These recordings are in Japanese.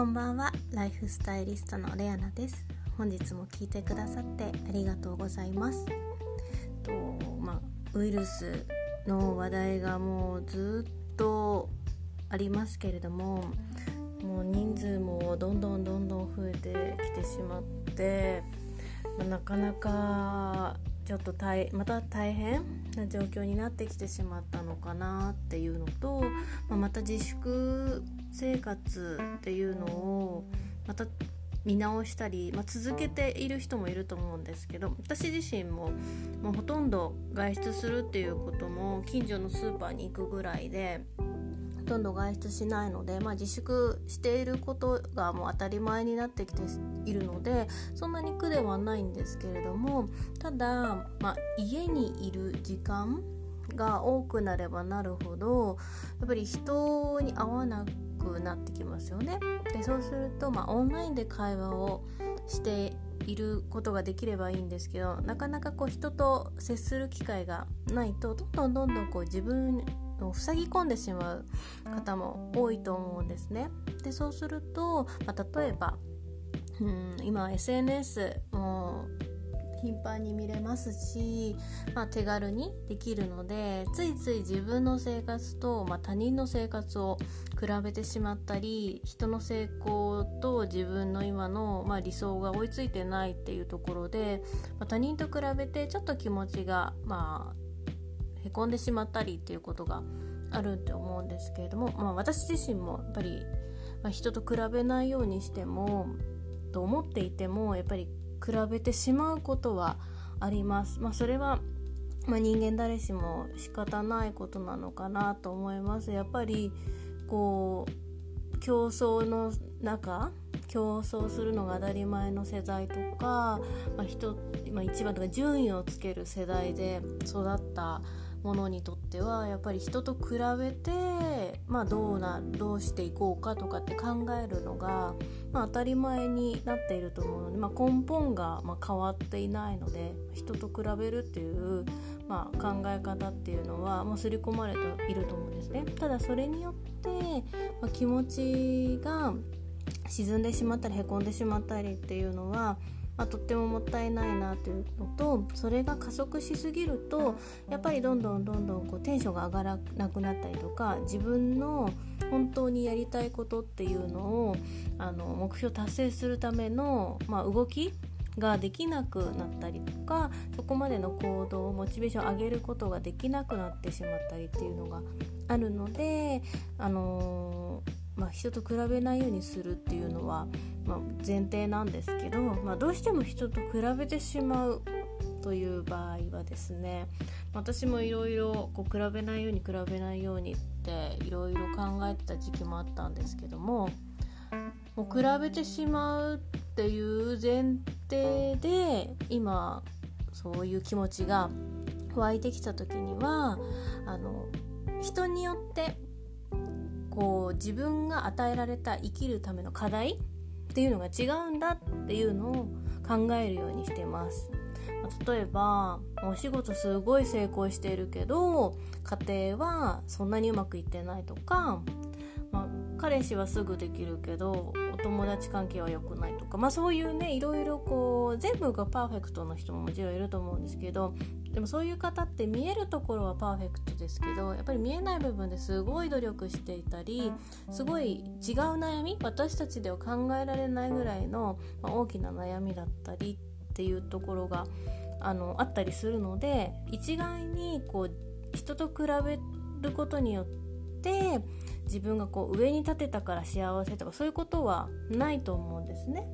こんばんは。ライフスタイリストのレアナです。本日も聞いてくださってありがとうございます。とまあウイルスの話題がもうずっとありますけれどももう人数もどんどんどんどん増えてきてしまって、まあ、なかなかちょっと大また大変な状況になってきてしまったのかなっていうのと、まあ、また自粛生活っていうのをまた見直したり、まあ、続けている人もいると思うんですけど私自身ももうほとんど外出するっていうことも近所のスーパーに行くぐらいでとんど外出しないので、まあ、自粛していることがもう当たり前になってきているのでそんなに苦ではないんですけれどもただ、まあ、家にいる時間が多くなればなるほどやっぱり人に会わなくなってきますよね。でそうすると、まあ、オンラインで会話をしていることができればいいんですけどなかなかこう人と接する機会がないとどんどんどんどんこう自分を塞ぎ込んでしまう方も多いと思うんですね。でそうすると、まあ、例えばうん今 SNS も頻繁に見れますし、まあ、手軽にできるのでついつい自分の生活と、まあ、他人の生活を比べてしまったり人の成功と自分の今の、まあ、理想が追いついてないっていうところで、ま、他人と比べてちょっと気持ちがまあへこんでしまったりっていうことがあるって思うんですけれども、まあ、私自身もやっぱり、まあ、人と比べないようにしてもと思っていてもやっぱり比べてしまうことはあります。まあ、それはまあ、人間誰しも仕方ないことなのかなと思いますやっぱりこう競争の中競争するのが当たり前の世代とか、まあ人まあ、一番とか順位をつける世代で育ったものにとってはやっぱり人と比べて、まあ、どうなどうしていこうかとかって考えるのが、まあ、当たり前になっていると思うので、まあ、根本がま変わっていないので人と比べるっていう、まあ、考え方っていうのはもう刷り込まれていると思うんですね。ただそれによって、ま気持ちが沈んでしまったりへこんでしまったりっていうのはまあ、とってももったいないなというのとそれが加速しすぎるとやっぱりどんどんどんどんこうテンションが上がらなくなったりとか自分の本当にやりたいことっていうのをあの目標達成するための、まあ、動きができなくなったりとかそこまでの行動モチベーションを上げることができなくなってしまったりっていうのがあるので、あのーまあ、人と比べないようにするっていうのは、まあ、前提なんですけど、まあ、どうしても人と比べてしまうという場合はですね私もいろいろ比べないように比べないようにっていろいろ考えてた時期もあったんですけどももう比べてしまうっていう前提で今そういう気持ちが湧いてきた時にはあの人によってこう自分が与えられた生きるための課題っていうのが違うんだっていうのを考えるようにしてます。例えばお仕事すごい成功しているけど家庭はそんなにうまくいってないとか、まあ、彼氏はすぐできるけどお友達関係は良くないとか、まあ、そういうねいろいろこう全部がパーフェクトの人ももちろんいると思うんですけどでもそういう方って見えるところはパーフェクトですけどやっぱり見えない部分ですごい努力していたりすごい違う悩み私たちでは考えられないぐらいの、まあ、大きな悩みだったりっていうところがあのあったりするので一概にこう人と比べることによって自分がこう上に立てたから幸せとかそういうことはないと思うんですね。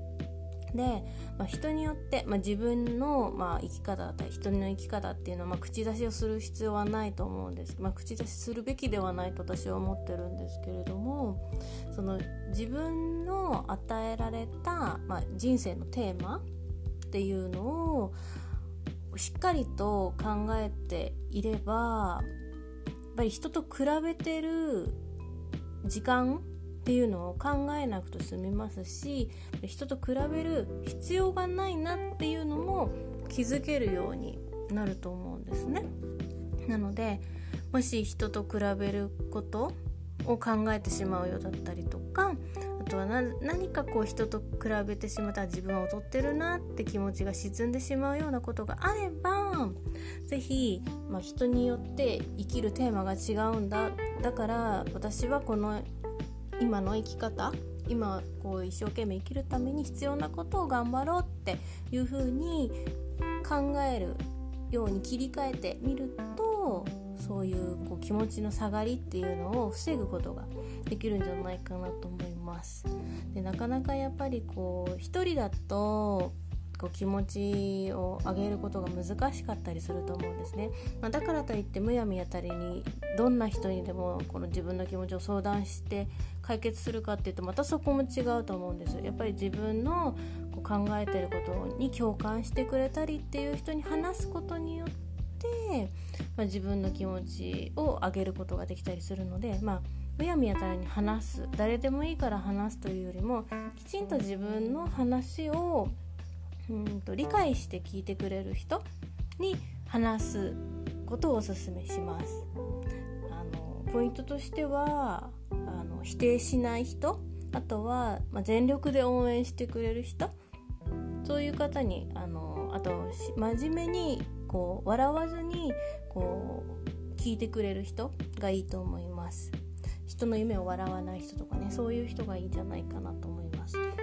で、まあ、人によって、まあ、自分の、まあ、生き方だったり人の生き方っていうのは、まあ、口出しをする必要はないと思うんです、まあ、口出しするべきではないと私は思ってるんですけれどもその自分の与えられた、まあ、人生のテーマっていうのをしっかりと考えていればやっぱり人と比べてる時間っていうのを考えなくて済みますし人と比べる必要がないなっていうのも気づけるようになると思うんですね。なのでもし人と比べることを考えてしまうようだったりとかあととは何かこう人と比べてしまったら自分は劣ってるなって気持ちが沈んでしまうようなことがあれば是非、まあ、人によって生きるテーマが違うんだだから私はこの今の生き方今こう一生懸命生きるために必要なことを頑張ろうっていうふうに考えるように切り替えてみるとそういうこう気持ちの下がりっていうのを防ぐことができるんじゃないかなと思います。でなかなかやっぱりこう一人だとこう気持ちを上げることが難しかったりすると思うんですね、まあ、だからといってむやみやたりにどんな人にでもこの自分の気持ちを相談して解決するかっていうとまたそこも違うと思うんですやっぱり自分のこう考えてることに共感してくれたりっていう人に話すことによって、まあ、自分の気持ちを上げることができたりするのでまあむやみやたらに話す。誰でもいいから話すというよりもきちんと自分の話をうんと理解して聞いてくれる人に話すことをおすすめします。あのポイントとしてはあの否定しない人あとは、まあ、全力で応援してくれる人そういう方にあのあと真面目にこう笑わずにこう聞いてくれる人がいいと思います。人の夢を笑わない人とかねそういう人がいいんじゃないかなと思います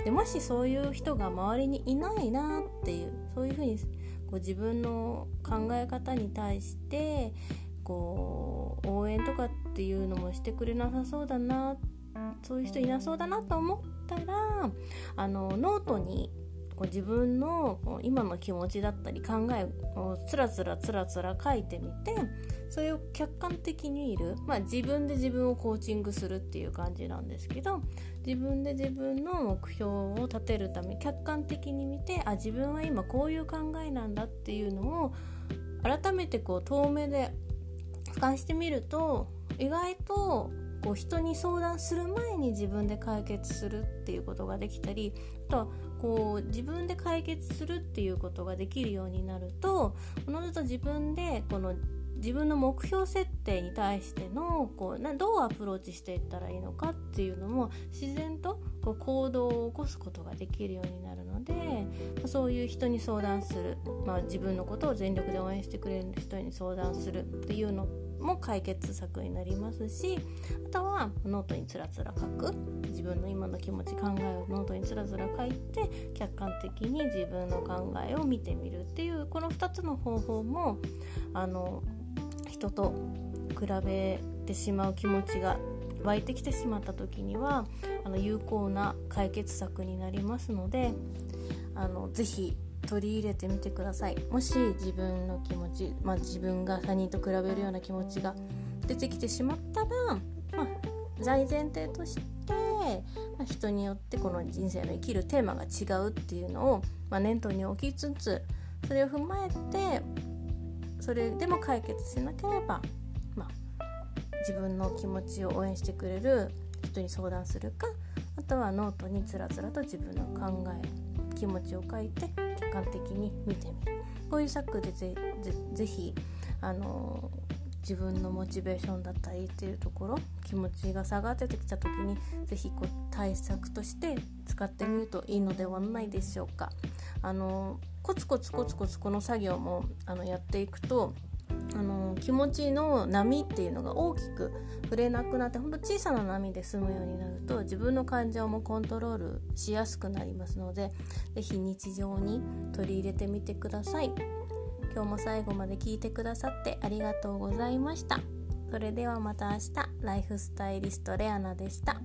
でもしそういう人が周りにいないなっていうそういうふうにこう自分の考え方に対してこう応援とかっていうのもしてくれなさそうだなそういう人いなそうだなと思ったらあのノートにこう自分の今の気持ちだったり考えをつらつらつらつら書いてみてそれを客観的に見る、まあ、自分で自分をコーチングするっていう感じなんですけど自分で自分の目標を立てるため客観的に見てあ自分は今こういう考えなんだっていうのを改めてこう遠目で俯瞰してみると意外とこう人に相談する前に自分で解決するっていうことができたりあとはこう自分で解決するっていうことができるようになるとおのずと自分でこの自分の目標設定に対してのこうなどうアプローチしていったらいいのかっていうのも自然とこう行動を起こすことができるようになるので、まそういう人に相談する、まあ、自分のことを全力で応援してくれる人に相談するっていうのも解決策になりますしあとはノートにつらつら書く。自分の今の気持ち考えをノートにつらつら書いて客観的に自分の考えを見てみるっていうこの2つの方法もあの人と比べてしまう気持ちが湧いてきてしまった時にはあの有効な解決策になりますのであのぜひ取り入れてみてください。もし自分の気持ち、まあ、自分が他人と比べるような気持ちが出てきてしまったら、まあ、大前提として、まあ、人によってこの人生の生きるテーマが違うっていうのを、まあ、念頭に置きつつそれを踏まえてそれでも解決しなければ、まあ、自分の気持ちを応援してくれる人に相談するかあとはノートにつらつらと自分の考え気持ちを書いて客観的に見てみるこういう策でぜぜひあの自分のモチベーションだったりっていうところ気持ちが下がってきた時に是非こう対策として使ってみるといいのではないでしょうか。あのコツコツコツコツこの作業もあのやっていくとあの気持ちの波っていうのが大きく触れなくなってほんと小さな波で済むようになると自分の感情もコントロールしやすくなりますので是非日常に取り入れてみてください今日も最後まで聞いてくださってありがとうございましたそれではまた明日ライフスタイリストレアナでした。